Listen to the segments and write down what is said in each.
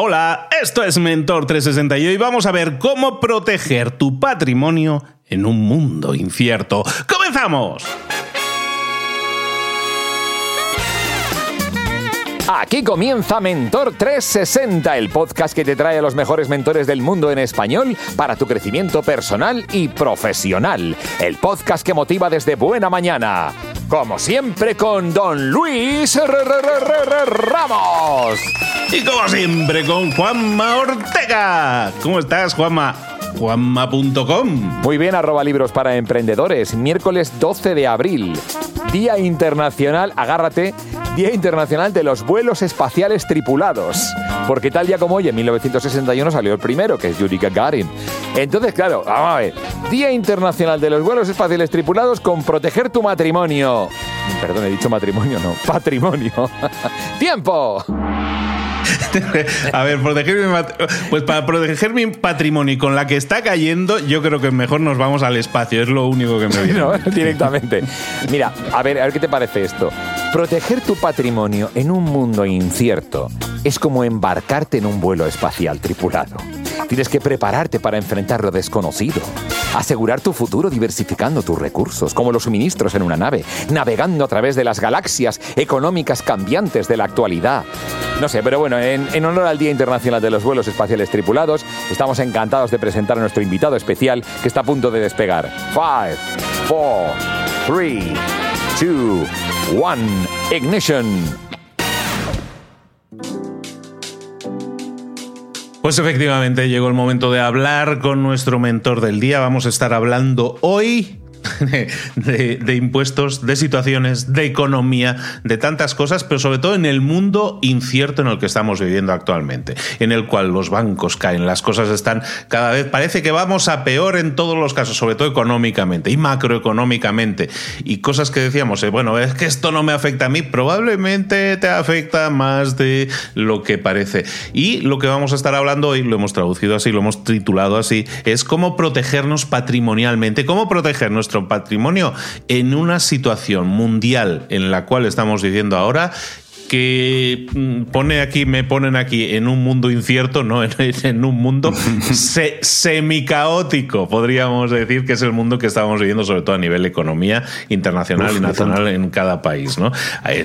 Hola, esto es Mentor 360 y hoy vamos a ver cómo proteger tu patrimonio en un mundo incierto. ¡Comenzamos! Aquí comienza Mentor 360, el podcast que te trae a los mejores mentores del mundo en español para tu crecimiento personal y profesional. El podcast que motiva desde buena mañana. Como siempre con Don Luis Ramos. Y como siempre con Juanma Ortega. ¿Cómo estás, Juanma? Juanma.com. Muy bien, arroba libros para emprendedores. Miércoles 12 de abril. Día Internacional, agárrate, Día Internacional de los Vuelos Espaciales Tripulados. Porque tal día como hoy, en 1961, salió el primero, que es Yuri Gagarin. Entonces, claro, vamos a ver. Día Internacional de los Vuelos Espaciales Tripulados con proteger tu matrimonio. Perdón, he dicho matrimonio, no, patrimonio. ¡Tiempo! A ver, proteger mi pues para proteger mi patrimonio y con la que está cayendo, yo creo que mejor nos vamos al espacio. Es lo único que me viene. No, directamente. Mira, a ver, a ver qué te parece esto. Proteger tu patrimonio en un mundo incierto es como embarcarte en un vuelo espacial tripulado. Tienes que prepararte para enfrentar lo desconocido. Asegurar tu futuro diversificando tus recursos, como los suministros en una nave, navegando a través de las galaxias económicas cambiantes de la actualidad. No sé, pero bueno, en, en, honor al Día Internacional de los Vuelos Espaciales Tripulados, estamos encantados de presentar a nuestro invitado especial que está a punto de despegar. 5, 4, 3, 2, 1, ignition. Pues efectivamente llegó el momento de hablar con nuestro mentor del día. Vamos a estar hablando hoy de, impuestos, de situaciones, de economía, de tantas cosas, pero sobre todo en el mundo incierto en el que estamos viviendo actualmente, en el cual los bancos caen, las cosas están cada vez, parece que vamos a peor en todos los casos, sobre todo económicamente y macroeconómicamente, y cosas que decíamos, eh, bueno, es que esto no me afecta a mí, probablemente te afecta más de lo que parece. Y lo que vamos a estar hablando hoy, lo hemos traducido así, lo hemos titulado así, es cómo protegernos patrimonialmente, cómo proteger nuestro patrimonio en una situación mundial en la cual estamos viviendo ahora que mm, pone aquí, me ponen aquí en un mundo incierto, no en, un mundo se, semicaótico, podríamos decir que es el mundo que estamos viviendo, sobre todo a nivel economía internacional y nacional en cada país, ¿no?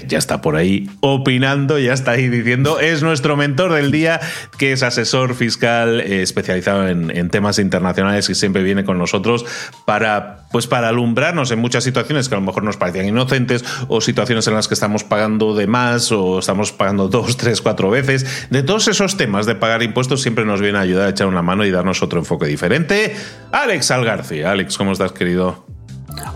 Ya está por ahí opinando, ya está ahí diciendo, es nuestro mentor del día, que es asesor fiscal eh, especializado en, en, temas internacionales y siempre viene con nosotros para, pues para alumbrarnos en muchas situaciones que a lo mejor nos parecían inocentes o situaciones en las que estamos pagando de más o estamos pagando dos, tres, cuatro veces. De todos esos temas de pagar impuestos siempre nos viene a ayudar a echar una mano y darnos otro enfoque diferente. Alex Algarci. Alex, ¿cómo estás, querido?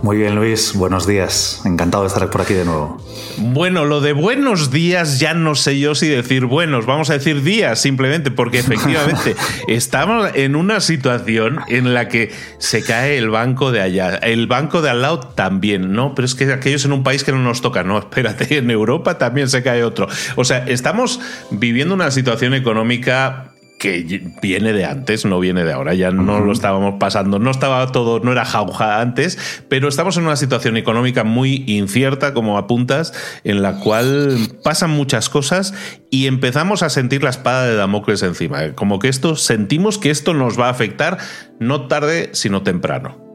Muy bien, Luis. Buenos días. Encantado de estar por aquí de nuevo. Bueno, lo de buenos días ya no sé yo si decir buenos. Vamos a decir días simplemente, porque efectivamente estamos en una situación en la que se cae el banco de allá. El banco de al lado también, ¿no? Pero es que aquellos en un país que no nos toca. No, espérate, en Europa también se cae otro. O sea, estamos viviendo una situación económica que viene de antes, no viene de ahora, ya no lo estábamos pasando, no estaba todo, no era jauja antes, pero estamos en una situación económica muy incierta, como apuntas, en la cual pasan muchas cosas y empezamos a sentir la espada de Damocles encima, como que esto, sentimos que esto nos va a afectar no tarde, sino temprano.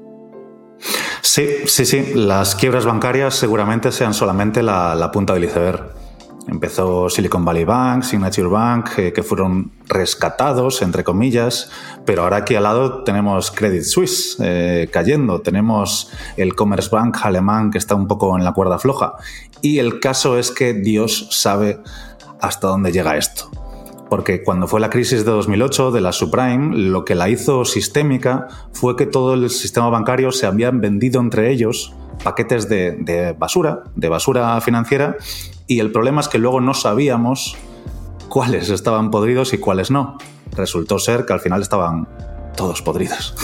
Sí, sí, sí, las quiebras bancarias seguramente sean solamente la, la punta del iceberg. Empezó Silicon Valley Bank, Signature Bank, eh, que fueron rescatados, entre comillas, pero ahora aquí al lado tenemos Credit Suisse eh, cayendo, tenemos el Commerce Bank alemán que está un poco en la cuerda floja. Y el caso es que Dios sabe hasta dónde llega esto. Porque cuando fue la crisis de 2008 de la subprime, lo que la hizo sistémica fue que todo el sistema bancario se habían vendido entre ellos paquetes de basura, de basura financiera, y el problema es que luego no sabíamos cuáles estaban podridos y cuáles no. Resultó ser que al final estaban todos podridos.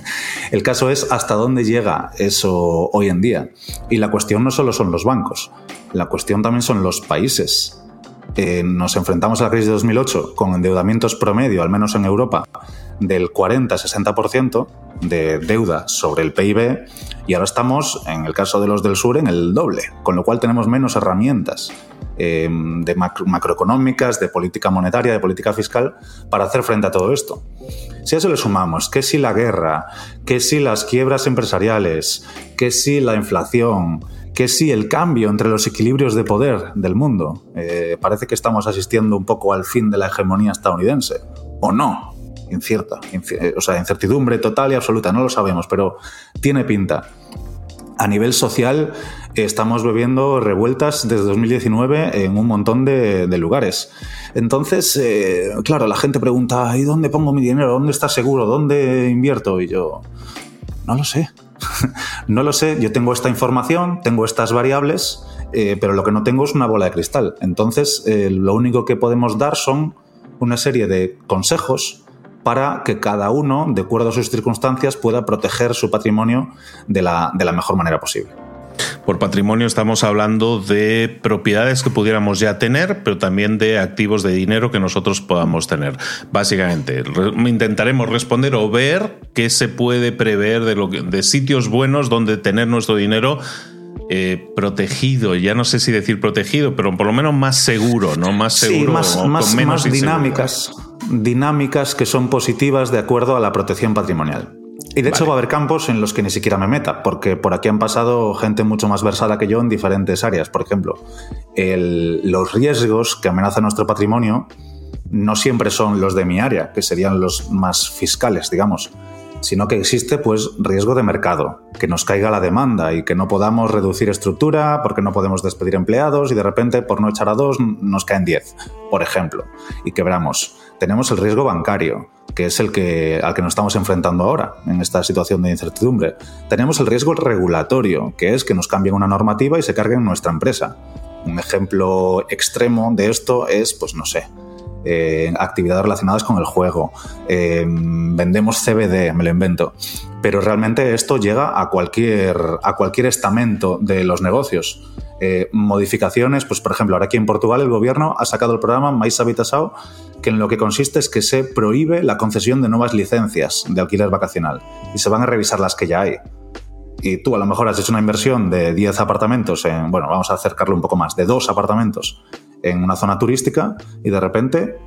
el caso es hasta dónde llega eso hoy en día. Y la cuestión no solo son los bancos, la cuestión también son los países. Eh, nos enfrentamos a la crisis de 2008 con endeudamientos promedio, al menos en Europa, del 40-60% de deuda sobre el PIB y ahora estamos, en el caso de los del sur, en el doble, con lo cual tenemos menos herramientas em, de macroeconómicas, de política monetaria, de política fiscal, para hacer frente a todo esto. Si a eso le sumamos que si la guerra, que si las quiebras empresariales, que si la inflación, que si el cambio entre los equilibrios de poder del mundo, eh, parece que estamos asistiendo un poco al fin de la hegemonía estadounidense, o no, incierta, eh, o sea, incertidumbre total y absoluta, no lo sabemos, pero tiene pinta. A nivel social, estamos bebiendo revueltas desde 2019 en un montón de, lugares. Entonces, eh, claro, la gente pregunta, ¿y dónde pongo mi dinero? ¿Dónde está seguro? ¿Dónde invierto? Y yo, no lo sé. no lo sé, yo tengo esta información, tengo estas variables, eh, pero lo que no tengo es una bola de cristal. Entonces, eh, lo único que podemos dar son una serie de consejos para que cada uno, de acuerdo a sus circunstancias, pueda proteger su patrimonio de la mejor manera posible. Por patrimonio estamos hablando de propiedades que pudiéramos ya tener, pero también de activos de dinero que nosotros podamos tener. Básicamente, intentaremos responder o ver qué se puede prever de, lo de sitios buenos donde tener nuestro dinero eh, protegido, ya no sé si decir protegido, pero por lo menos más seguro, ¿no? Más seguro, más, más, menos más dinámicas, dinámicas que son positivas de acuerdo a la protección patrimonial. Y de hecho va a haber campos en los que ni siquiera me meta, porque por aquí han pasado gente mucho más versada que yo en diferentes áreas. Por ejemplo, los riesgos que amenazan nuestro patrimonio no siempre son los de mi área, que serían los más fiscales, digamos, sino que existe pues riesgo de mercado, que nos caiga la demanda y que no podamos reducir estructura porque no podemos despedir empleados y de repente por no echar a dos nos caen diez, por ejemplo, y quebramos. Tenemos el riesgo bancario, que es el que, al que nos estamos enfrentando ahora en esta situación de incertidumbre. Tenemos el riesgo regulatorio, que es que nos cambien una normativa y se carguen nuestra empresa. Un ejemplo extremo de esto es, pues no sé, eh, actividades relacionadas con el juego, eh, vendemos CBD, me lo invento. Pero realmente esto llega a cualquier, a cualquier estamento de los negocios. Eh, modificaciones, pues por ejemplo, ahora aquí en Portugal el gobierno ha sacado el programa Mais Habitasao, que en lo que consiste es que se prohíbe la concesión de nuevas licencias de alquiler vacacional y se van a revisar las que ya hay. Y tú a lo mejor has hecho una inversión de 10 apartamentos en, bueno, vamos a acercarlo un poco más, de dos apartamentos en una zona turística y de repente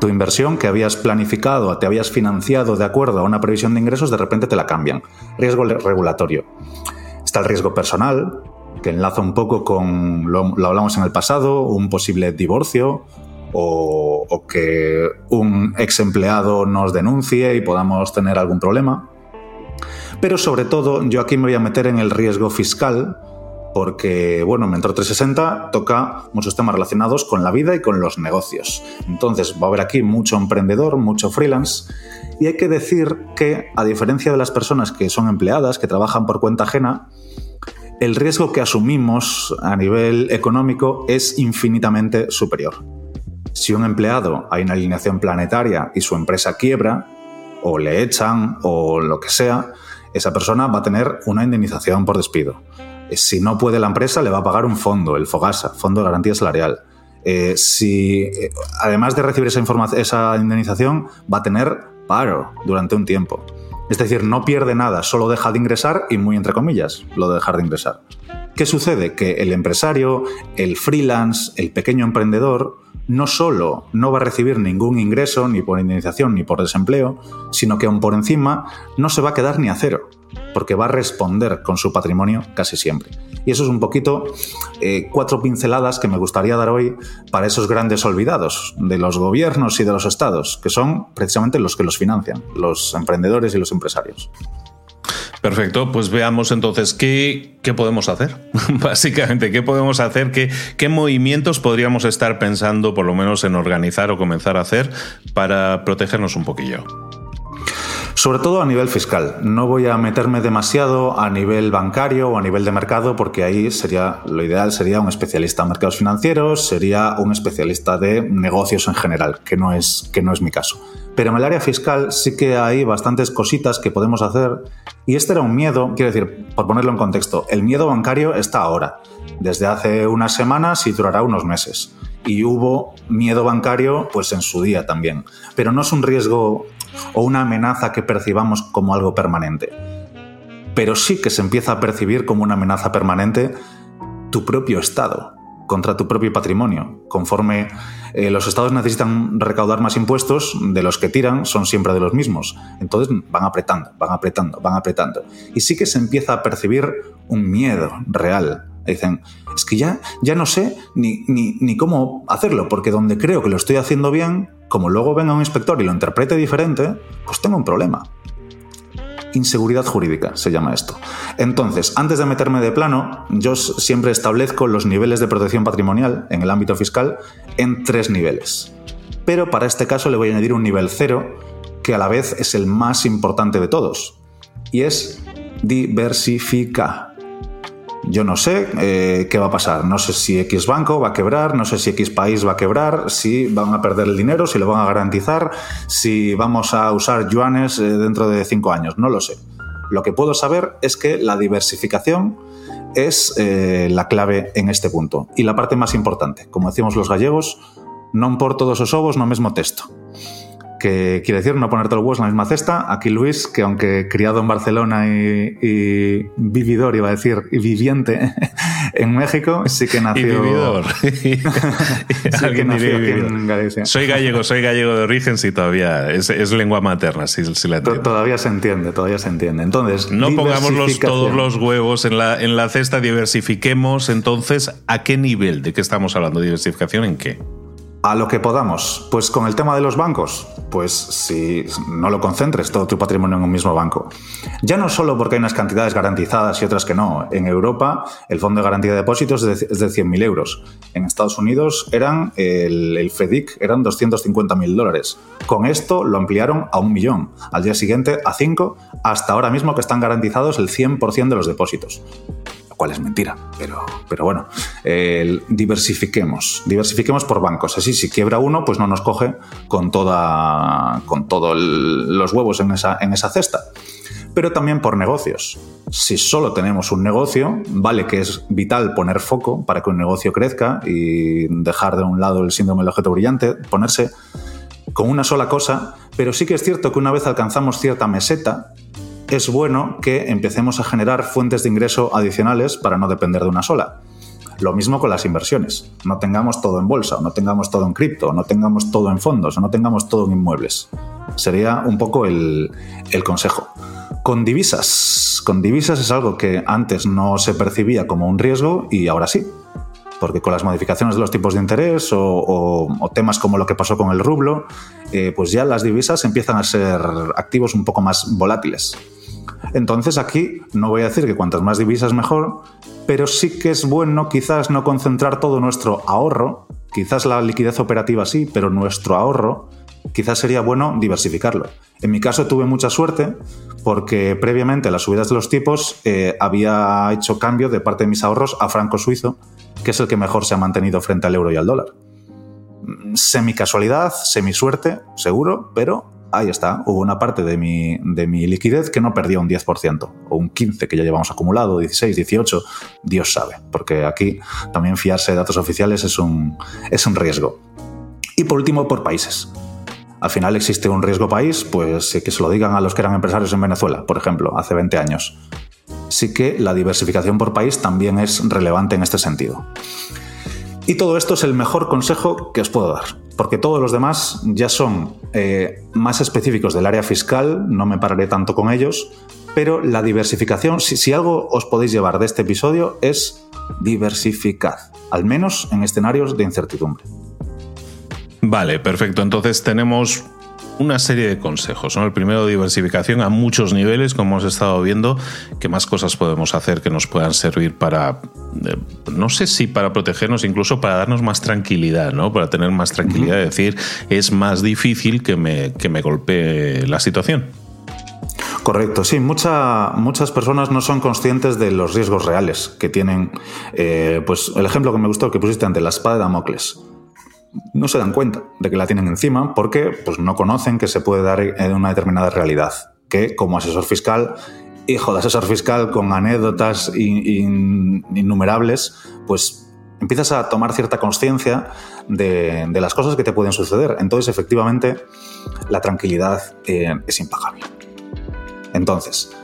tu inversión que habías planificado, te habías financiado de acuerdo a una previsión de ingresos, de repente te la cambian. Riesgo regulatorio. Está el riesgo personal, que enlaza un poco con, lo, hablamos en el pasado, un posible divorcio o, o que un ex empleado nos denuncie y podamos tener algún problema. Pero sobre todo, yo aquí me voy a meter en el riesgo fiscal, porque, bueno, Mentor 360 toca muchos temas relacionados con la vida y con los negocios. Entonces, va a haber aquí mucho emprendedor, mucho freelance, y hay que decir que, a diferencia de las personas que son empleadas, que trabajan por cuenta ajena, el riesgo que asumimos a nivel económico es infinitamente superior. Si un empleado hay una alineación planetaria y su empresa quiebra, o le echan, o lo que sea, esa persona va a tener una indemnización por despido eh, si no puede la empresa, le va a pagar un fondo, el FOGASA, Fondo de Garantía Salarial. Eh, si, eh, además de recibir esa, esa indemnización, va a tener paro durante un tiempo. Es decir, no pierde nada, solo deja de ingresar y muy entre comillas, lo de dejar de ingresar. ¿Qué sucede? Que el empresario, el freelance, el pequeño emprendedor, no solo no va a recibir ningún ingreso, ni por indemnización, ni por desempleo, sino que aún por encima no se va a quedar ni a cero porque va a responder con su patrimonio casi siempre. Y eso es un poquito eh, cuatro pinceladas que me gustaría dar hoy para esos grandes olvidados de los gobiernos y de los estados, que son precisamente los que los financian, los emprendedores y los empresarios. Perfecto, pues veamos entonces qué, qué podemos hacer. Básicamente, qué podemos hacer, qué, qué movimientos podríamos estar pensando, por lo menos en organizar o comenzar a hacer para protegernos un poquillo. Sobre todo a nivel fiscal. No voy a meterme demasiado a nivel bancario o a nivel de mercado, porque ahí sería lo ideal sería un especialista en mercados financieros, sería un especialista de negocios en general, que no es, que no es mi caso. Pero en el área fiscal sí que hay bastantes cositas que podemos hacer. Y este era un miedo, quiero decir, por ponerlo en contexto, el miedo bancario está ahora. Desde hace unas semanas y durará unos meses. Y hubo miedo bancario pues en su día también. Pero no es un riesgo o una amenaza que percibamos como algo permanente. Pero sí que se empieza a percibir como una amenaza permanente tu propio Estado, contra tu propio patrimonio. Conforme eh, los estados necesitan recaudar más impuestos, de los que tiran son siempre de los mismos. Entonces van apretando, van apretando, van apretando. Y sí que se empieza a percibir un miedo real. Dicen, es que ya, ya no sé ni, ni, ni cómo hacerlo, porque donde creo que lo estoy haciendo bien, como luego venga un inspector y lo interprete diferente, pues tengo un problema. Inseguridad jurídica se llama esto. Entonces, antes de meterme de plano, yo siempre establezco los niveles de protección patrimonial en el ámbito fiscal en tres niveles. Pero para este caso le voy a añadir un nivel cero, que a la vez es el más importante de todos, y es diversifica. Yo no sé eh, qué va a pasar. No sé si X banco va a quebrar, no sé si X país va a quebrar, si van a perder el dinero, si lo van a garantizar, si vamos a usar yuanes eh, dentro de cinco años. No lo sé. Lo que puedo saber es que la diversificación es eh, la clave en este punto. Y la parte más importante, como decimos los gallegos, no por todos los ovos no mismo texto que quiere decir no ponerte los huevos en la misma cesta. Aquí Luis, que aunque criado en Barcelona y, vividor, iba a decir, y viviente en México, sí que nació... Y vividor. sí que nació en Galicia. Soy gallego, soy gallego de origen, sí, todavía es, lengua materna, sí, sí la entiendo. Todavía se entiende, todavía se entiende. Entonces, No pongamos todos los huevos en la, en la cesta, diversifiquemos entonces a qué nivel, de qué estamos hablando, diversificación en qué. A lo que podamos. Pues con el tema de los bancos, pues si no lo concentres todo tu patrimonio en un mismo banco. Ya no solo porque hay unas cantidades garantizadas y otras que no. En Europa el Fondo de Garantía de Depósitos es de 100.000 euros. En Estados Unidos eran el, FEDIC eran 250.000 dólares. Con esto lo ampliaron a un millón. Al día siguiente a 5, hasta ahora mismo que están garantizados el 100% de los depósitos cual es mentira, pero, pero bueno, diversifiquemos, diversifiquemos por bancos. Así, si quiebra uno, pues no nos coge con, toda, con todos los huevos en esa, en esa cesta. Pero también por negocios. Si solo tenemos un negocio, vale que es vital poner foco para que un negocio crezca y dejar de un lado el síndrome del objeto brillante, ponerse con una sola cosa, pero sí que es cierto que una vez alcanzamos cierta meseta, es bueno que empecemos a generar fuentes de ingreso adicionales para no depender de una sola. Lo mismo con las inversiones. No tengamos todo en bolsa, no tengamos todo en cripto, no tengamos todo en fondos, no tengamos todo en inmuebles. Sería un poco el, consejo. Con divisas. Con divisas es algo que antes no se percibía como un riesgo y ahora sí. Porque con las modificaciones de los tipos de interés o, temas como lo que pasó con el rublo, eh, pues ya las divisas empiezan a ser activos un poco más volátiles. Entonces aquí no voy a decir que cuantas más divisas mejor, pero sí que es bueno quizás no concentrar todo nuestro ahorro, quizás la liquidez operativa sí, pero nuestro ahorro quizás sería bueno diversificarlo. En mi caso tuve mucha suerte porque previamente a las subidas de los tipos eh, había hecho cambio de parte de mis ahorros a franco suizo, que es el que mejor se ha mantenido frente al euro y al dólar. Semi casualidad, semi suerte, seguro, pero ahí está, hubo una parte de mi, de mi liquidez que no perdía un 10% o un 15% que ya llevamos acumulado, 16, 18, Dios sabe, porque aquí también fiarse de datos oficiales es un, es un riesgo. Y por último, por países. Al final existe un riesgo país, pues que se lo digan a los que eran empresarios en Venezuela, por ejemplo, hace 20 años. Sí que la diversificación por país también es relevante en este sentido. Y todo esto es el mejor consejo que os puedo dar, porque todos los demás ya son eh, más específicos del área fiscal, no me pararé tanto con ellos, pero la diversificación, si, algo os podéis llevar de este episodio es diversificar, al menos en escenarios de incertidumbre. Vale, perfecto. Entonces tenemos una serie de consejos. ¿no? El primero, diversificación a muchos niveles, como hemos estado viendo, qué más cosas podemos hacer que nos puedan servir para, eh, no sé si para protegernos, incluso para darnos más tranquilidad, ¿no? Para tener más tranquilidad, es decir, es más difícil que me, que me golpee la situación. Correcto, sí, muchas personas no son conscientes de los riesgos reales que tienen. Eh, pues el ejemplo que me gustó que pusiste ante la espada de Damocles no se dan cuenta de que la tienen encima porque pues, no conocen que se puede dar en una determinada realidad. Que como asesor fiscal, hijo de asesor fiscal con anécdotas innumerables, pues empiezas a tomar cierta conciencia de, las cosas que te pueden suceder. Entonces, efectivamente, la tranquilidad eh, es impagable. Entonces,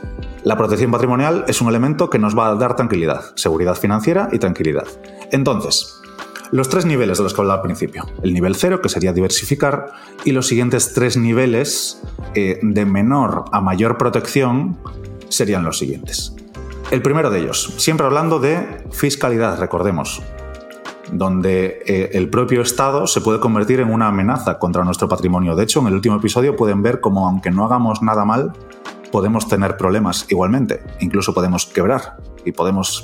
la protección patrimonial es un elemento que nos va a dar tranquilidad, seguridad financiera y tranquilidad. Entonces, Los tres niveles de los que hablaba al principio. El nivel cero, que sería diversificar, y los siguientes tres niveles eh, de menor a mayor protección serían los siguientes. El primero de ellos, siempre hablando de fiscalidad, recordemos, donde eh, el propio Estado se puede convertir en una amenaza contra nuestro patrimonio. De hecho, en el último episodio pueden ver cómo, aunque no hagamos nada mal, podemos tener problemas igualmente. Incluso podemos quebrar y podemos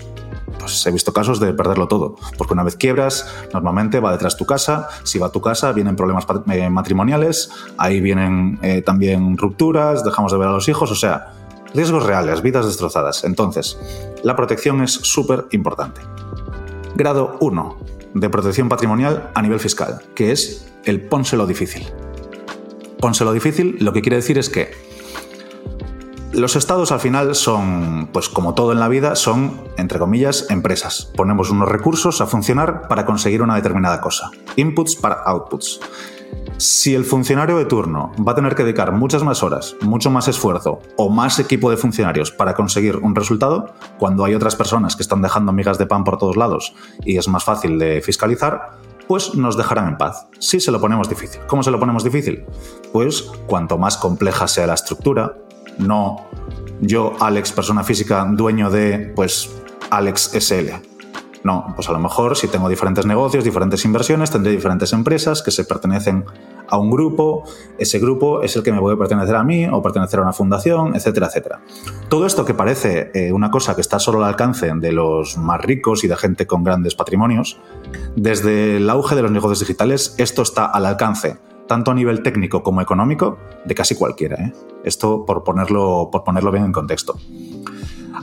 pues he visto casos de perderlo todo, porque una vez quiebras, normalmente va detrás tu casa, si va a tu casa vienen problemas eh, matrimoniales, ahí vienen eh, también rupturas, dejamos de ver a los hijos, o sea, riesgos reales, vidas destrozadas. Entonces, la protección es súper importante. Grado 1 de protección patrimonial a nivel fiscal, que es el pónselo difícil. Pónselo difícil lo que quiere decir es que los estados al final son, pues como todo en la vida, son, entre comillas, empresas. Ponemos unos recursos a funcionar para conseguir una determinada cosa. Inputs para outputs. Si el funcionario de turno va a tener que dedicar muchas más horas, mucho más esfuerzo o más equipo de funcionarios para conseguir un resultado, cuando hay otras personas que están dejando migas de pan por todos lados y es más fácil de fiscalizar, pues nos dejarán en paz. Si se lo ponemos difícil. ¿Cómo se lo ponemos difícil? Pues cuanto más compleja sea la estructura, no yo, Alex, persona física, dueño de, pues, Alex SL. No, pues a lo mejor si tengo diferentes negocios, diferentes inversiones, tendré diferentes empresas que se pertenecen a un grupo, ese grupo es el que me puede pertenecer a mí o pertenecer a una fundación, etcétera, etcétera. Todo esto que parece eh, una cosa que está solo al alcance de los más ricos y de gente con grandes patrimonios, desde el auge de los negocios digitales, esto está al alcance tanto a nivel técnico como económico, de casi cualquiera. ¿eh? Esto por ponerlo, por ponerlo bien en contexto.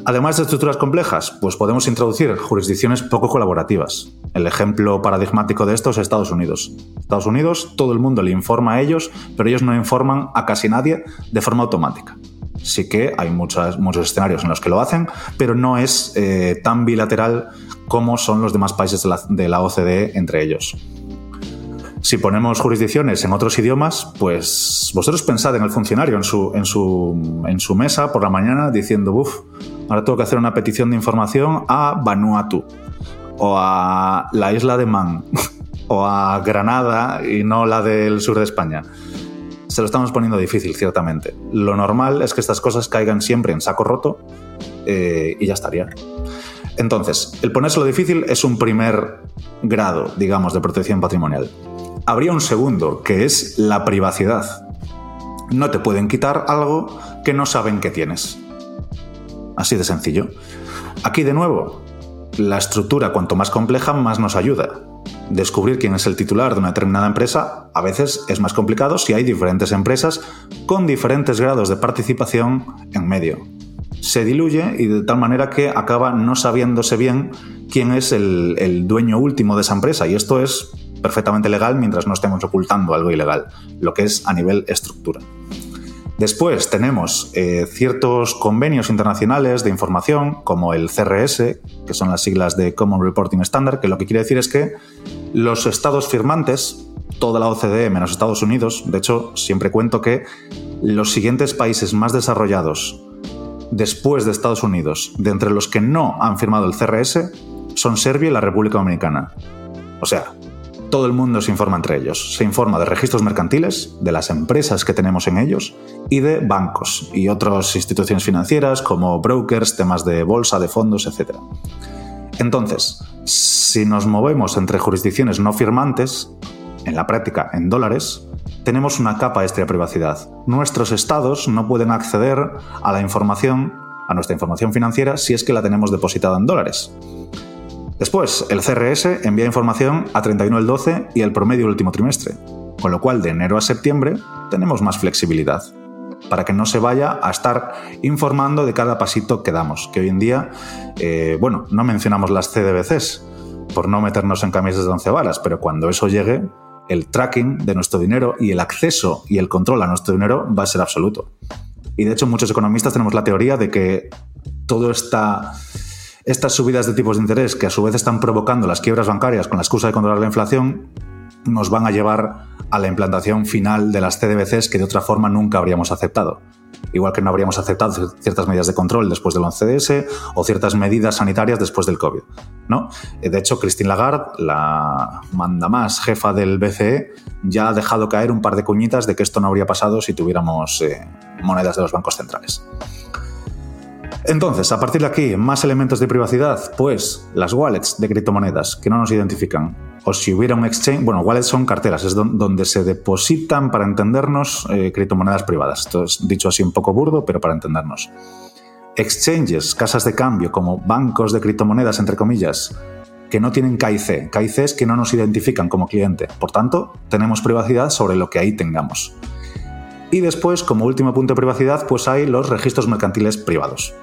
Además de estructuras complejas, pues podemos introducir jurisdicciones poco colaborativas. El ejemplo paradigmático de esto es Estados Unidos. Estados Unidos, todo el mundo le informa a ellos, pero ellos no informan a casi nadie de forma automática. Sí que hay muchos escenarios en los que lo hacen, pero no es eh, tan bilateral como son los demás países de la OCDE entre ellos. Si ponemos jurisdicciones en otros idiomas, pues vosotros pensad en el funcionario en su, mesa por la mañana diciendo, uff, ahora tengo que hacer una petición de información a Vanuatu o a la isla de Man o a Granada y no la del sur de España. Se lo estamos poniendo difícil, ciertamente. Lo normal es que estas cosas caigan siempre en saco roto eh, y ya estaría. Entonces, el ponérselo difícil es un primer grado, digamos, de protección patrimonial habría un segundo, que es la privacidad. No te pueden quitar algo que no saben que tienes. Así de sencillo. Aquí de nuevo, la estructura cuanto más compleja más nos ayuda. Descubrir quién es el titular de una determinada empresa a veces es más complicado si hay diferentes empresas con diferentes grados de participación en medio. Se diluye y de tal manera que acaba no sabiéndose bien quién es el, dueño último de esa empresa y esto es perfectamente legal mientras no estemos ocultando algo ilegal, lo que es a nivel estructura. Después tenemos eh, ciertos convenios internacionales de información, como el CRS, que son las siglas de Common Reporting Standard, que lo que quiere decir es que los estados firmantes, toda la OCDE menos Estados Unidos, de hecho siempre cuento que los siguientes países más desarrollados después de Estados Unidos, de entre los que no han firmado el CRS, son Serbia y la República Dominicana. O sea, todo el mundo se informa entre ellos. Se informa de registros mercantiles, de las empresas que tenemos en ellos y de bancos y otras instituciones financieras como brokers, temas de bolsa, de fondos, etc. Entonces, si nos movemos entre jurisdicciones no firmantes, en la práctica en dólares, tenemos una capa extra de privacidad. Nuestros estados no pueden acceder a la información, a nuestra información financiera, si es que la tenemos depositada en dólares. Después, el CRS envía información a 31 del 12 y el promedio del último trimestre, con lo cual de enero a septiembre tenemos más flexibilidad para que no se vaya a estar informando de cada pasito que damos, que hoy en día, eh, bueno, no mencionamos las CDBCs por no meternos en camisas de once varas, pero cuando eso llegue, el tracking de nuestro dinero y el acceso y el control a nuestro dinero va a ser absoluto. Y de hecho muchos economistas tenemos la teoría de que todo está estas subidas de tipos de interés, que a su vez están provocando las quiebras bancarias con la excusa de controlar la inflación, nos van a llevar a la implantación final de las CDBCs que de otra forma nunca habríamos aceptado. igual que no habríamos aceptado ciertas medidas de control después del 11S o ciertas medidas sanitarias después del COVID. ¿no? De hecho, Christine Lagarde, la manda más jefa del BCE, ya ha dejado caer un par de cuñitas de que esto no habría pasado si tuviéramos eh, monedas de los bancos centrales. Entonces, a partir de aquí, más elementos de privacidad, pues las wallets de criptomonedas que no nos identifican. O si hubiera un exchange, bueno, wallets son carteras, es donde se depositan, para entendernos, eh, criptomonedas privadas. Esto es dicho así un poco burdo, pero para entendernos. Exchanges, casas de cambio, como bancos de criptomonedas, entre comillas, que no tienen KIC. KIC es que no nos identifican como cliente. Por tanto, tenemos privacidad sobre lo que ahí tengamos. Y después, como último punto de privacidad, pues hay los registros mercantiles privados.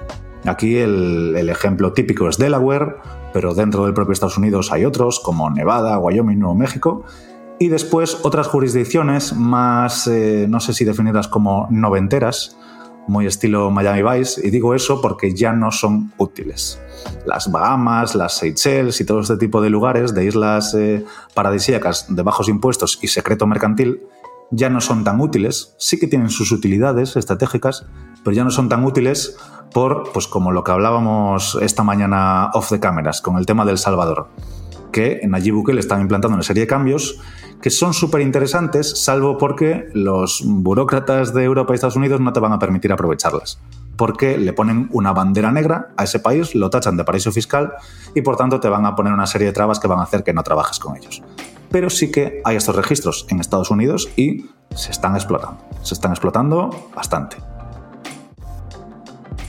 Aquí el, ejemplo típico es Delaware, pero dentro del propio Estados Unidos hay otros, como Nevada, Wyoming, Nuevo México. Y después otras jurisdicciones más, eh, no sé si definirlas como noventeras, muy estilo Miami Vice, y digo eso porque ya no son útiles. Las Bahamas, las Seychelles y todo este tipo de lugares, de islas eh, paradisíacas de bajos impuestos y secreto mercantil, ya no son tan útiles, sí que tienen sus utilidades estratégicas, pero ya no son tan útiles por, pues como lo que hablábamos esta mañana off the cameras, con el tema del Salvador, que en Nayib Bukele están implantando una serie de cambios que son súper interesantes, salvo porque los burócratas de Europa y Estados Unidos no te van a permitir aprovecharlas. Porque le ponen una bandera negra a ese país, lo tachan de paraíso fiscal y por tanto te van a poner una serie de trabas que van a hacer que no trabajes con ellos pero sí que hay estos registros en Estados Unidos y se están explotando. Se están explotando bastante.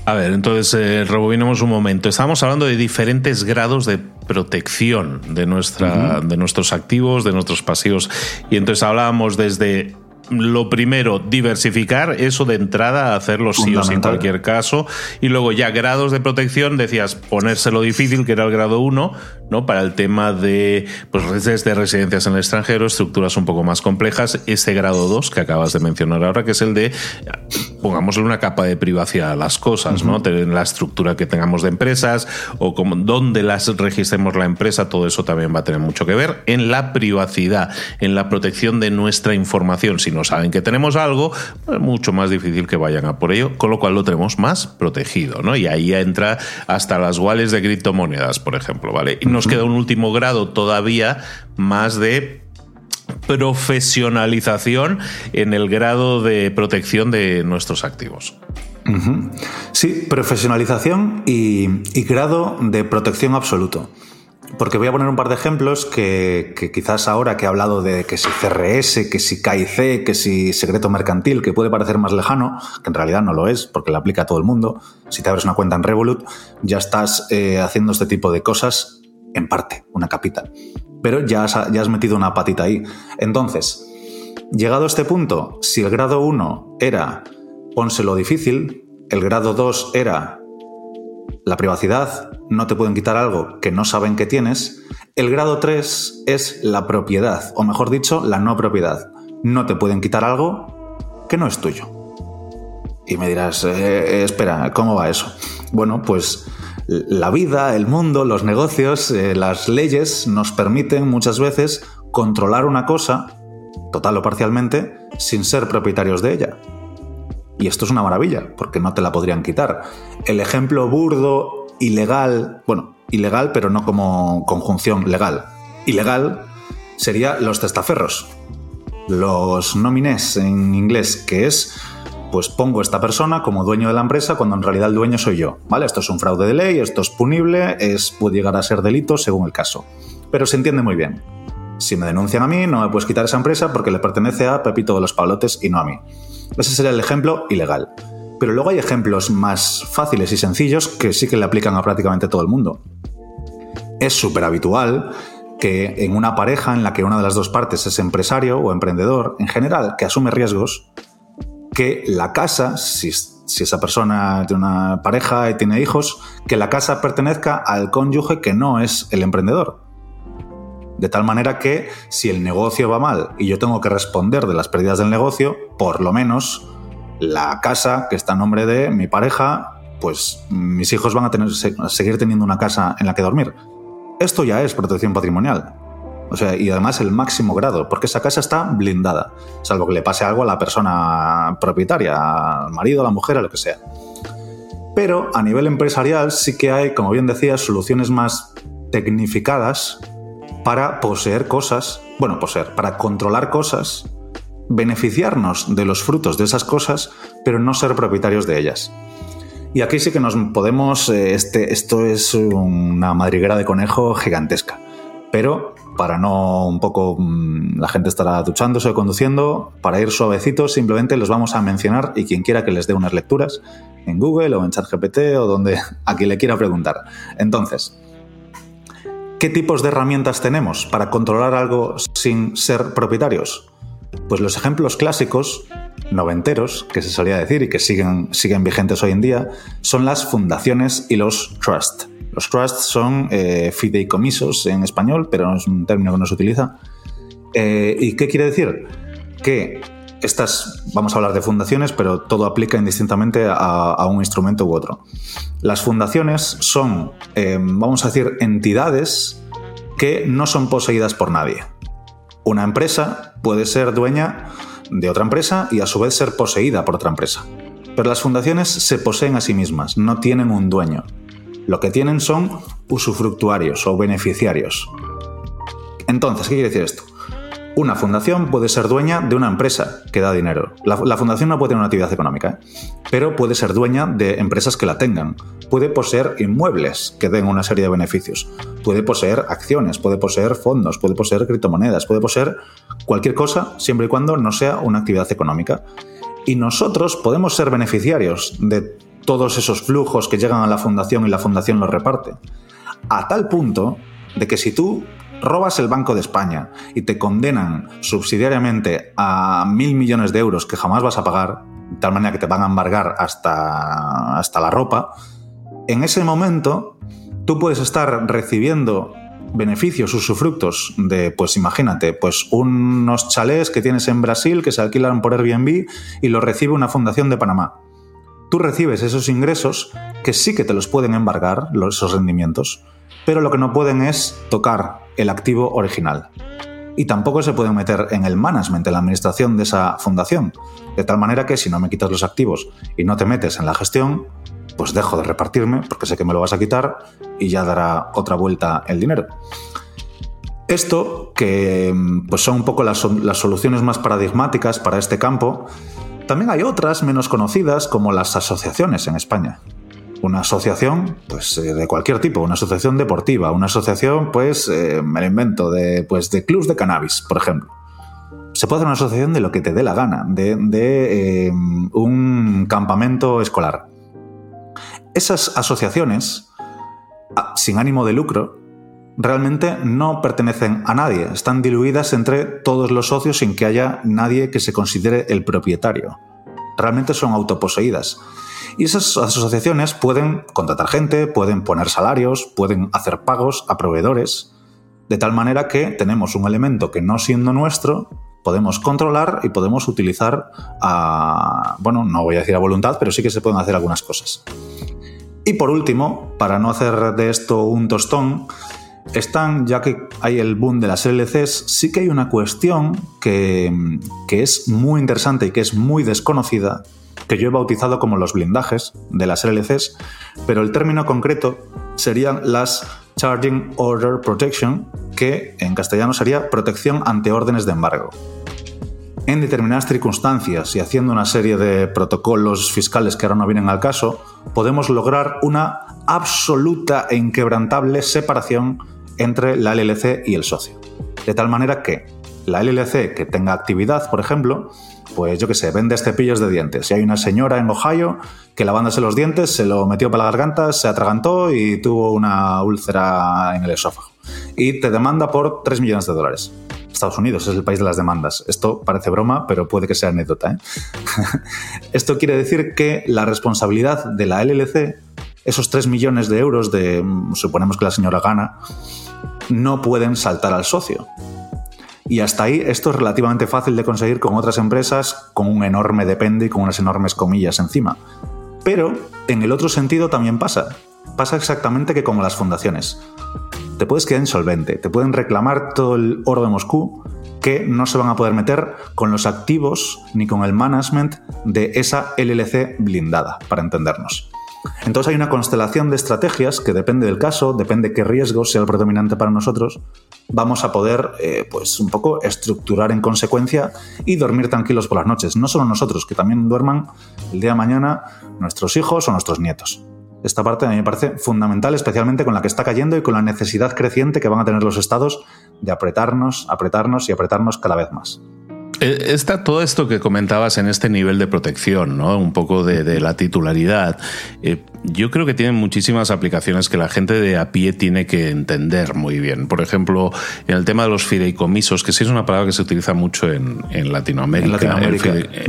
A ver, entonces eh, rebobinemos un momento. Estamos hablando de diferentes grados de protección de, nuestra, de nuestros activos, de nuestros pasivos. Y entonces hablábamos desde lo primero, diversificar, eso de entrada, hacerlo sí o sí en cualquier caso. Y luego ya grados de protección, decías ponérselo difícil, que era el grado 1, ¿no? Para el tema de pues, redes de residencias en el extranjero, estructuras un poco más complejas. Ese grado 2 que acabas de mencionar ahora, que es el de, pongámosle una capa de privacidad a las cosas, ¿no? Tener la estructura que tengamos de empresas o como, dónde las registremos la empresa, todo eso también va a tener mucho que ver en la privacidad, en la protección de nuestra información. Si no saben que tenemos algo, es pues mucho más difícil que vayan a por ello, con lo cual lo tenemos más protegido, ¿no? Y ahí entra hasta las wallets de criptomonedas, por ejemplo, ¿vale? Y nos queda un último grado todavía más de profesionalización en el grado de protección de nuestros activos. Sí, profesionalización y, grado de protección absoluto. Porque voy a poner un par de ejemplos que, quizás ahora que he hablado de que si CRS, que si KIC, que si secreto mercantil, que puede parecer más lejano, que en realidad no lo es, porque lo aplica a todo el mundo. Si te abres una cuenta en Revolut, ya estás eh, haciendo este tipo de cosas en parte, una capita. Pero ya has, ya has metido una patita ahí. Entonces, llegado a este punto, si el grado 1 era pónselo difícil, el grado 2 era la privacidad, no te pueden quitar algo que no saben que tienes, el grado 3 es la propiedad, o mejor dicho, la no propiedad. No te pueden quitar algo que no es tuyo. Y me dirás, eh, espera, ¿cómo va eso? Bueno, pues la vida, el mundo, los negocios, eh, las leyes nos permiten muchas veces controlar una cosa, total o parcialmente, sin ser propietarios de ella. Y esto es una maravilla, porque no te la podrían quitar. El ejemplo burdo, ilegal, bueno, ilegal pero no como conjunción legal, ilegal sería los testaferros. Los nómines en inglés, que es pues pongo esta persona como dueño de la empresa cuando en realidad el dueño soy yo. ¿Vale? Esto es un fraude de ley, esto es punible, es, puede llegar a ser delito según el caso. Pero se entiende muy bien. Si me denuncian a mí, no me puedes quitar esa empresa porque le pertenece a Pepito de los Palotes y no a mí. Ese sería el ejemplo ilegal. Pero luego hay ejemplos más fáciles y sencillos que sí que le aplican a prácticamente todo el mundo. Es súper habitual que en una pareja en la que una de las dos partes es empresario o emprendedor, en general, que asume riesgos, que la casa, si, esa persona tiene una pareja y tiene hijos, que la casa pertenezca al cónyuge que no es el emprendedor. De tal manera que si el negocio va mal y yo tengo que responder de las pérdidas del negocio, por lo menos la casa que está a nombre de mi pareja, pues mis hijos van a, tener, seguir teniendo una casa en la que dormir. Esto ya es protección patrimonial. O sea, y además el máximo grado, porque esa casa está blindada, salvo que le pase algo a la persona propietaria, al marido, a la mujer, a lo que sea. Pero a nivel empresarial sí que hay, como bien decía, soluciones más tecnificadas para poseer cosas, bueno, poseer, para controlar cosas, beneficiarnos de los frutos de esas cosas, pero no ser propietarios de ellas. Y aquí sí que nos podemos, eh, este, esto es una madriguera de conejo gigantesca. Pero para no un poco mm, la gente estará duchándose o conduciendo, para ir suavecito simplemente los vamos a mencionar y quien quiera que les dé unas lecturas en Google o en ChatGPT o donde a quien le quiera preguntar. Entonces, ¿qué tipos de herramientas tenemos para controlar algo sin ser propietarios? Pues los ejemplos clásicos noventeros, que se solía decir y que siguen, siguen vigentes hoy en día, son las fundaciones y los trusts. Los trusts son eh, fideicomisos en español, pero es un término que no se utiliza. Eh, ¿Y qué quiere decir? Que estas, vamos a hablar de fundaciones, pero todo aplica indistintamente a, un instrumento u otro. Las fundaciones son, eh, vamos a decir, entidades que no son poseídas por nadie. Una empresa puede ser dueña de otra empresa y a su vez ser poseída por otra empresa. Pero las fundaciones se poseen a sí mismas, no tienen un dueño. Lo que tienen son usufructuarios o beneficiarios. Entonces, ¿qué quiere decir esto? Una fundación puede ser dueña de una empresa que da dinero. La, fundación no puede tener una actividad económica, ¿eh? pero puede ser dueña de empresas que la tengan. Puede poseer inmuebles que den una serie de beneficios. Puede poseer acciones, puede poseer fondos, puede poseer criptomonedas, puede poseer cualquier cosa siempre y cuando no sea una actividad económica. Y nosotros podemos ser beneficiarios de todos esos flujos que llegan a la fundación y la fundación los reparte. A tal punto de que si tú robas el Banco de España y te condenan subsidiariamente a mil millones de euros que jamás vas a pagar, de tal manera que te van a embargar hasta, hasta la ropa, en ese momento tú puedes estar recibiendo beneficios, usufructos de, pues imagínate, pues unos chalés que tienes en Brasil que se alquilan por Airbnb y los recibe una fundación de Panamá. Tú recibes esos ingresos que sí que te los pueden embargar, esos rendimientos, pero lo que no pueden es tocar el activo original. Y tampoco se pueden meter en el management, en la administración de esa fundación. De tal manera que si no me quitas los activos y no te metes en la gestión, pues dejo de repartirme porque sé que me lo vas a quitar y ya dará otra vuelta el dinero. Esto, que pues son un poco las, las soluciones más paradigmáticas para este campo, también hay otras menos conocidas como las asociaciones en España una asociación pues eh, de cualquier tipo, una asociación deportiva, una asociación pues eh, me lo invento de pues de clubs de cannabis, por ejemplo. Se puede hacer una asociación de lo que te dé la gana, de, eh, un campamento escolar. Esas asociaciones, sin ánimo de lucro, realmente no pertenecen a nadie, están diluidas entre todos los socios sin que haya nadie que se considere el propietario. Realmente son autoposeídas. Y esas asociaciones pueden contratar gente, pueden poner salarios, pueden hacer pagos a proveedores, de tal manera que tenemos un elemento que no siendo nuestro, podemos controlar y podemos utilizar a, bueno, no voy a decir a voluntad, pero sí que se pueden hacer algunas cosas. Y por último, para no hacer de esto un tostón, están, ya que hay el boom de las LLCs, sí que hay una cuestión que, que es muy interesante y que es muy desconocida, que yo he bautizado como los blindajes de las LLCs, pero el término concreto serían las Charging Order Protection, que en castellano sería protección ante órdenes de embargo. En determinadas circunstancias y haciendo una serie de protocolos fiscales que ahora no vienen al caso, podemos lograr una absoluta e inquebrantable separación entre la LLC y el socio. De tal manera que la LLC que tenga actividad, por ejemplo, pues yo qué sé, vende cepillos de dientes. Si hay una señora en Ohio que lavándose los dientes se lo metió para la garganta, se atragantó y tuvo una úlcera en el esófago. Y te demanda por 3 millones de dólares. Estados Unidos es el país de las demandas. Esto parece broma, pero puede que sea anécdota. ¿eh? Esto quiere decir que la responsabilidad de la LLC, esos 3 millones de euros de, suponemos que la señora gana, no pueden saltar al socio. Y hasta ahí esto es relativamente fácil de conseguir con otras empresas con un enorme depende y con unas enormes comillas encima. Pero en el otro sentido también pasa. Pasa exactamente que como las fundaciones. te puedes quedar insolvente, te pueden reclamar todo el oro de Moscú que no se van a poder meter con los activos ni con el management de esa LLC blindada, para entendernos. Entonces hay una constelación de estrategias que depende del caso, depende qué riesgo sea el predominante para nosotros, vamos a poder eh, pues un poco estructurar en consecuencia y dormir tranquilos por las noches. No solo nosotros, que también duerman el día de mañana nuestros hijos o nuestros nietos. Esta parte a mí me parece fundamental, especialmente con la que está cayendo y con la necesidad creciente que van a tener los estados de apretarnos, apretarnos y apretarnos cada vez más. Eh, está todo esto que comentabas en este nivel de protección, ¿no? Un poco de, la titularidad. Eh, yo creo que tienen muchísimas aplicaciones que la gente de a pie tiene que entender muy bien. Por ejemplo, en el tema de los fideicomisos, que sí es una palabra que se utiliza mucho en, Latinoamérica.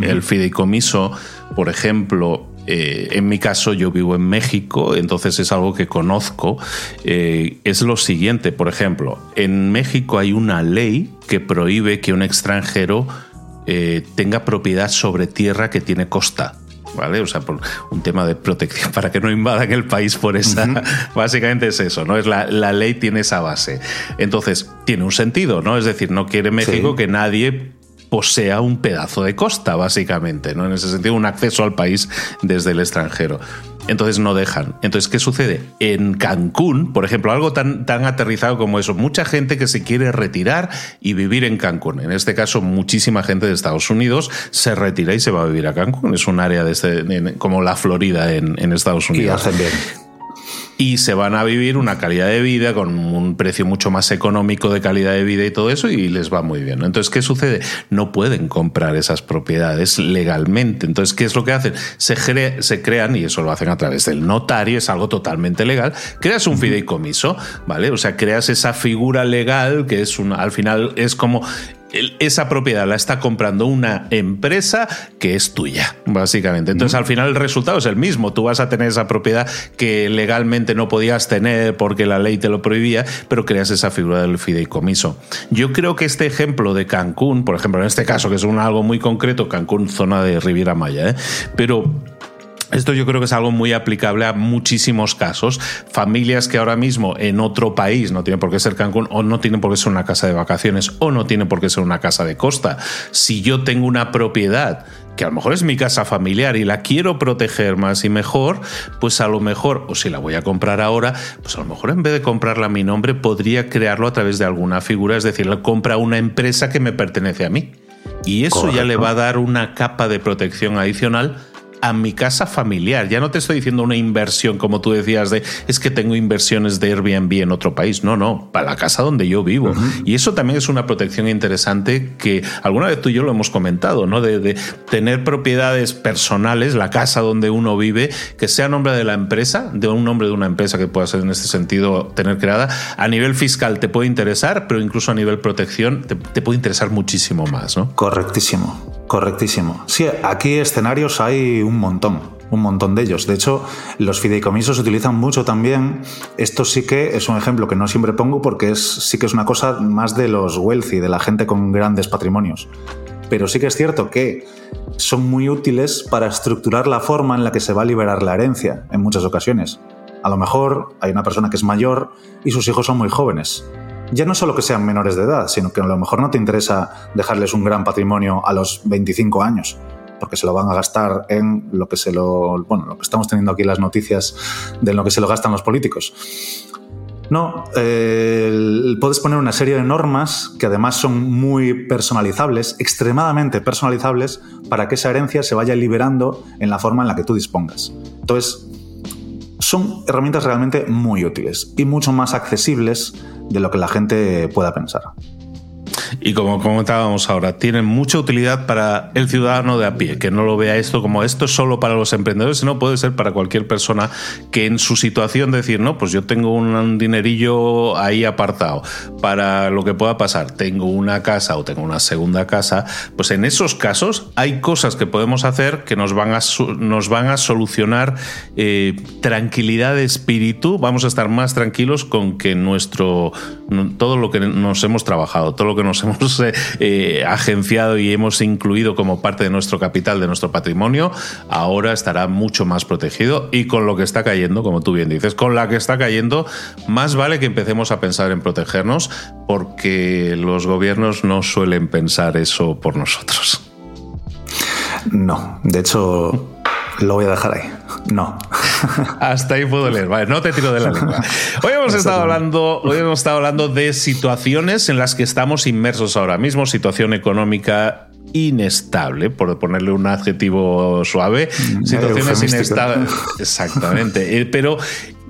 El, fideicomiso, por ejemplo, eh, en mi caso yo vivo en México, entonces es algo que conozco. es lo siguiente, por ejemplo, en México hay una ley que prohíbe que un extranjero eh, tenga propiedad sobre tierra que tiene costa. ¿Vale? O sea, por un tema de protección, para que no invadan el país por esa. Básicamente es eso, ¿no? Es la, ley tiene esa base. Entonces, tiene un sentido, ¿no? Es decir, no quiere México que nadie posea un pedazo de costa, básicamente, ¿no? En ese sentido, un acceso al país desde el extranjero. Entonces no dejan. Entonces, ¿qué sucede? En Cancún, por ejemplo, algo tan, tan aterrizado como eso, mucha gente que se quiere retirar y vivir en Cancún. En este caso, muchísima gente de Estados Unidos se retira y se va a vivir a Cancún. Es un área de este, como la Florida en, en Estados Unidos. Y hacen bien y se van a vivir una calidad de vida con un precio mucho más económico de calidad de vida y todo eso y les va muy bien. Entonces, ¿qué sucede? No pueden comprar esas propiedades legalmente. Entonces, ¿qué es lo que hacen? Se, se crean, y eso lo hacen a través del notario, es algo totalmente legal, creas un fideicomiso, ¿vale? O sea, creas esa figura legal que es una, al final es como esa propiedad la está comprando una empresa que es tuya, básicamente. Entonces, al final el resultado es el mismo. Tú vas a tener esa propiedad que legalmente no podías tener porque la ley te lo prohibía, pero creas esa figura del fideicomiso. Yo creo que este ejemplo de Cancún, por ejemplo, en este caso, que es un, algo muy concreto, Cancún, zona de Riviera Maya, ¿eh? pero esto yo creo que es algo muy aplicable a muchísimos casos. Familias que ahora mismo en otro país, no tienen por qué ser Cancún, o no tienen por qué ser una casa de vacaciones, o no tienen por qué ser una casa de costa. Si yo tengo una propiedad que a lo mejor es mi casa familiar y la quiero proteger más y mejor, pues a lo mejor, o si la voy a comprar ahora, pues a lo mejor en vez de comprarla a mi nombre, podría crearlo a través de alguna figura, es decir, la compra una empresa que me pertenece a mí. Y eso ya le va a dar una capa de protección adicional a mi casa familiar. Ya no te estoy diciendo una inversión como tú decías de es que tengo inversiones de Airbnb en otro país. No, no, para la casa donde yo vivo. Y eso también es una protección interesante que alguna vez tú y yo lo hemos comentado, ¿no? De, de, tener propiedades personales, la casa donde uno vive, que sea nombre de la empresa, de un nombre de una empresa que pueda ser en este sentido tener creada. A nivel fiscal te puede interesar, pero incluso a nivel protección te, te puede interesar muchísimo más, ¿no? Correctísimo. Correctísimo. Sí, aquí escenarios hay un montón, un montón de ellos. De hecho, los fideicomisos se utilizan mucho también. Esto sí que es un ejemplo que no siempre pongo porque es, sí que es una cosa más de los wealthy, de la gente con grandes patrimonios. Pero sí que es cierto que son muy útiles para estructurar la forma en la que se va a liberar la herencia en muchas ocasiones. A lo mejor hay una persona que es mayor y sus hijos son muy jóvenes ya no solo que sean menores de edad, sino que a lo mejor no te interesa dejarles un gran patrimonio a los 25 años, porque se lo van a gastar en lo que se lo, bueno, lo que estamos teniendo aquí las noticias de lo que se lo gastan los políticos. No, eh, puedes poner una serie de normas que además son muy personalizables, extremadamente personalizables, para que esa herencia se vaya liberando en la forma en la que tú dispongas. Entonces, son herramientas realmente muy útiles y mucho más accesibles de lo que la gente pueda pensar. Y como comentábamos ahora, tienen mucha utilidad para el ciudadano de a pie, que no lo vea esto como esto es solo para los emprendedores, sino puede ser para cualquier persona que en su situación decir, no, pues yo tengo un dinerillo ahí apartado para lo que pueda pasar, tengo una casa o tengo una segunda casa, pues en esos casos hay cosas que podemos hacer que nos van a, nos van a solucionar eh, tranquilidad de espíritu, vamos a estar más tranquilos con que nuestro, todo lo que nos hemos trabajado, todo lo que nos hemos eh, eh, agenciado y hemos incluido como parte de nuestro capital, de nuestro patrimonio, ahora estará mucho más protegido y con lo que está cayendo, como tú bien dices, con la que está cayendo, más vale que empecemos a pensar en protegernos porque los gobiernos no suelen pensar eso por nosotros. No, de hecho, lo voy a dejar ahí. No. Hasta ahí puedo leer. Vale, no te tiro de la lengua. Hoy hemos estado hablando, hoy hemos estado hablando de situaciones en las que estamos inmersos ahora mismo, situación económica inestable, por ponerle un adjetivo suave, mm, situaciones inestables. Exactamente. Eh, pero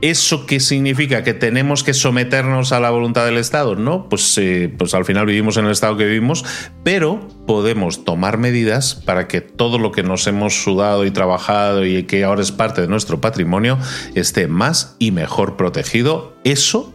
¿Eso qué significa? ¿Que tenemos que someternos a la voluntad del Estado? No, pues, eh, pues al final vivimos en el Estado que vivimos, pero podemos tomar medidas para que todo lo que nos hemos sudado y trabajado y que ahora es parte de nuestro patrimonio esté más y mejor protegido. Eso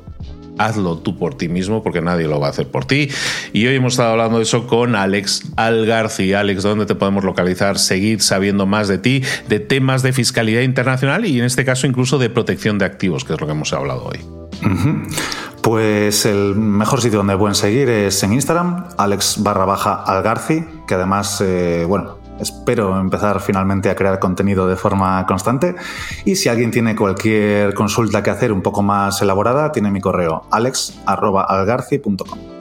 hazlo tú por ti mismo porque nadie lo va a hacer por ti. Y hoy hemos estado hablando de eso con Alex Algarci. Alex, ¿dónde te podemos localizar? Seguir sabiendo más de ti, de temas de fiscalidad internacional y en este caso incluso de protección de activos, que es lo que hemos hablado hoy. Pues el mejor sitio donde pueden seguir es en Instagram, Alex barra baja Algarci, que además, eh, bueno, Espero empezar finalmente a crear contenido de forma constante y si alguien tiene cualquier consulta que hacer un poco más elaborada, tiene mi correo alex.algarci.com.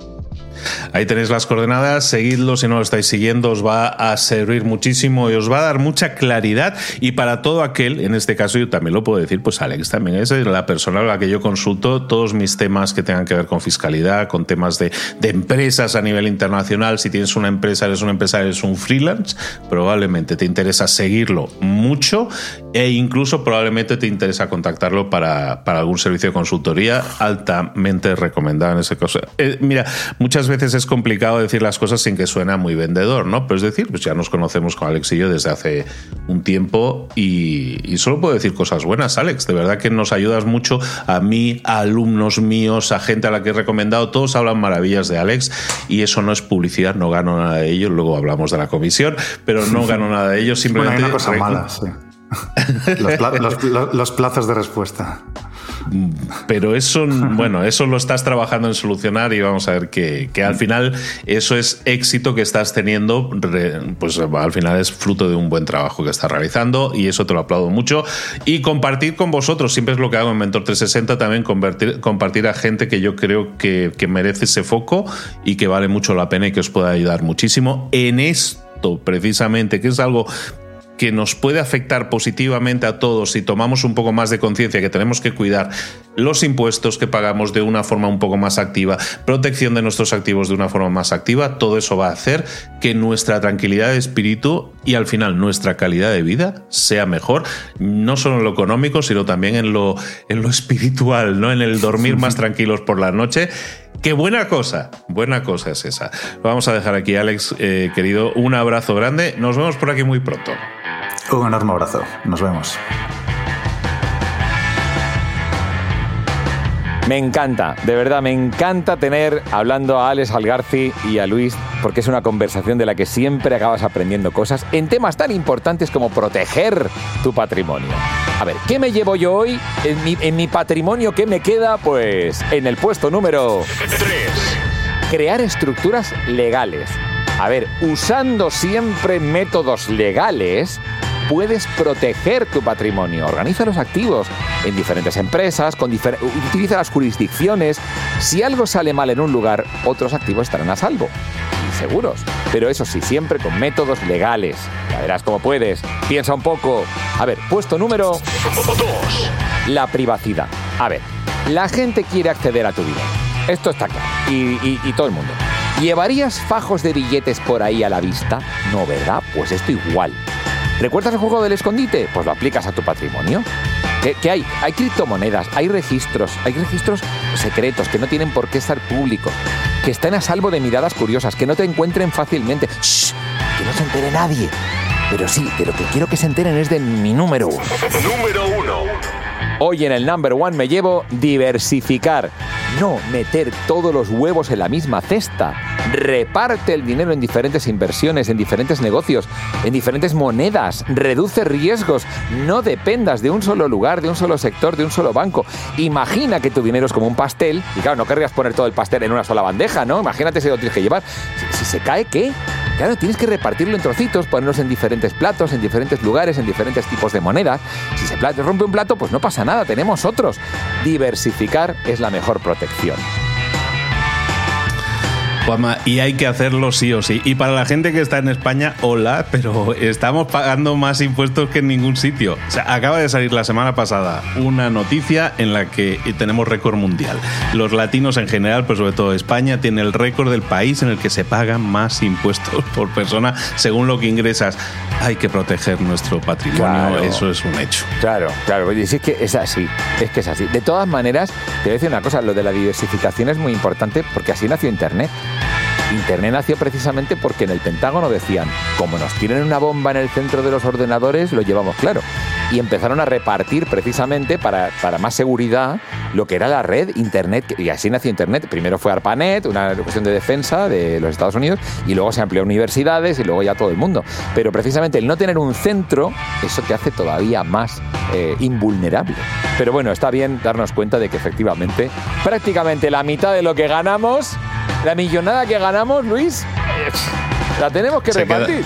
Ahí tenéis las coordenadas, seguidlo si no lo estáis siguiendo, os va a servir muchísimo y os va a dar mucha claridad. Y para todo aquel, en este caso yo también lo puedo decir, pues Alex también es la persona a la que yo consulto todos mis temas que tengan que ver con fiscalidad, con temas de, empresas a nivel internacional. Si tienes una empresa, eres una empresa, eres un freelance, probablemente te interesa seguirlo mucho e incluso probablemente te interesa contactarlo para, algún servicio de consultoría altamente recomendado en ese caso. Eh, mira, muchas veces es complicado decir las cosas sin que suena muy vendedor, ¿no? Pero es decir, pues ya nos conocemos con Alex y yo desde hace un tiempo y, solo puedo decir cosas buenas, Alex. De verdad que nos ayudas mucho a mí, a alumnos míos, a gente a la que he recomendado. Todos hablan maravillas de Alex y eso no es publicidad, no gano nada de ello. Luego hablamos de la comisión, pero no gano nada de ello. Simplemente. Bueno, hay una cosa mala, los, plazos de respuesta. Pero eso, bueno, eso lo estás trabajando en solucionar y vamos a ver que, al final eso es éxito que estás teniendo, pues al final es fruto de un buen trabajo que estás realizando y eso te lo aplaudo mucho. Y compartir con vosotros, siempre es lo que hago en Mentor 360, también compartir a gente que yo creo que, que merece ese foco y que vale mucho la pena y que os pueda ayudar muchísimo en esto precisamente, que es algo que nos puede afectar positivamente a todos si tomamos un poco más de conciencia que tenemos que cuidar los impuestos que pagamos de una forma un poco más activa, protección de nuestros activos de una forma más activa, todo eso va a hacer que nuestra tranquilidad de espíritu y al final nuestra calidad de vida sea mejor, no solo en lo económico, sino también en lo, en lo espiritual, ¿no? en el dormir más tranquilos por la noche. Qué buena cosa, buena cosa es esa. vamos a dejar aquí, Alex, eh, querido. Un abrazo grande. Nos vemos por aquí muy pronto. Un enorme abrazo. Nos vemos. Me encanta, de verdad, me encanta tener hablando a Alex Algarci y a Luis, porque es una conversación de la que siempre acabas aprendiendo cosas en temas tan importantes como proteger tu patrimonio. A ver, ¿qué me llevo yo hoy en mi, en mi patrimonio? ¿Qué me queda? Pues en el puesto número 3. Crear estructuras legales. A ver, usando siempre métodos legales, puedes proteger tu patrimonio. Organiza los activos en diferentes empresas, con utiliza las jurisdicciones. Si algo sale mal en un lugar, otros activos estarán a salvo. Y seguros. Pero eso sí, siempre con métodos legales. Ya verás cómo puedes. Piensa un poco. A ver, puesto número 2. La privacidad. A ver, la gente quiere acceder a tu vida. Esto está claro. y todo el mundo. ¿Llevarías fajos de billetes por ahí a la vista? No, ¿verdad? Pues esto igual. ¿Recuerdas el juego del escondite? Pues lo aplicas a tu patrimonio. ¿Qué, hay? Hay criptomonedas, hay registros, hay registros secretos que no tienen por qué estar públicos, que están a salvo de miradas curiosas, que no te encuentren fácilmente. ¡Shh! Que no se entere nadie. Pero sí, de lo que quiero que se enteren es de mi número uno. Número uno. Hoy en el number one me llevo diversificar. No meter todos los huevos en la misma cesta. Reparte el dinero en diferentes inversiones, en diferentes negocios, en diferentes monedas. Reduce riesgos. No dependas de un solo lugar, de un solo sector, de un solo banco. Imagina que tu dinero es como un pastel y claro, no querrías poner todo el pastel en una sola bandeja, ¿no? Imagínate si lo tienes que llevar. Si, si se cae, ¿qué? Claro, tienes que repartirlo en trocitos, ponerlos en diferentes platos, en diferentes lugares, en diferentes tipos de monedas. Si se rompe un plato, pues no pasa nada, tenemos otros. Diversificar es la mejor protección y hay que hacerlo sí o sí. Y para la gente que está en España, hola, pero estamos pagando más impuestos que en ningún sitio. O sea, acaba de salir la semana pasada una noticia en la que tenemos récord mundial. Los latinos en general, pero sobre todo España, tiene el récord del país en el que se pagan más impuestos por persona según lo que ingresas. Hay que proteger nuestro patrimonio, eso es un hecho. Claro, claro. Y es que es así, es que es así. De todas maneras, te voy a decir una cosa, lo de la diversificación es muy importante porque así nació Internet. Internet nació precisamente porque en el Pentágono decían, como nos tienen una bomba en el centro de los ordenadores, lo llevamos claro. Y empezaron a repartir precisamente para, para más seguridad lo que era la red Internet, y así nació Internet. Primero fue ARPANET, una cuestión de defensa de los Estados Unidos, y luego se amplió a universidades y luego ya todo el mundo. Pero precisamente el no tener un centro, eso te hace todavía más eh, invulnerable. Pero bueno, está bien darnos cuenta de que efectivamente prácticamente la mitad de lo que ganamos la millonada que ganamos, Luis, la tenemos que repartir.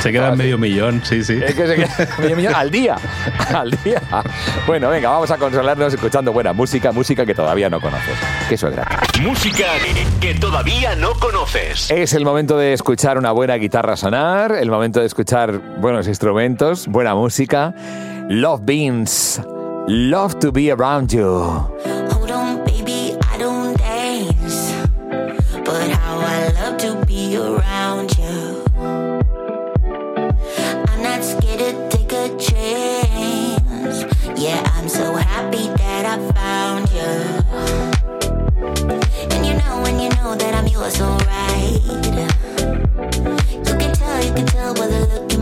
se queda medio millón, sí, sí. Es que se queda medio millón al día. Al día. Bueno, venga, vamos a consolarnos escuchando buena música, música que todavía no conoces. Que eso es gratis. Música que todavía no conoces. Es el momento de escuchar una buena guitarra sonar, el momento de escuchar buenos instrumentos, buena música. Love Beans. Love to be around you. know that I'm yours, alright. You can tell, you can tell by the look in my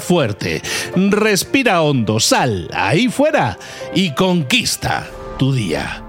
fuerte, respira hondo, sal ahí fuera y conquista tu día.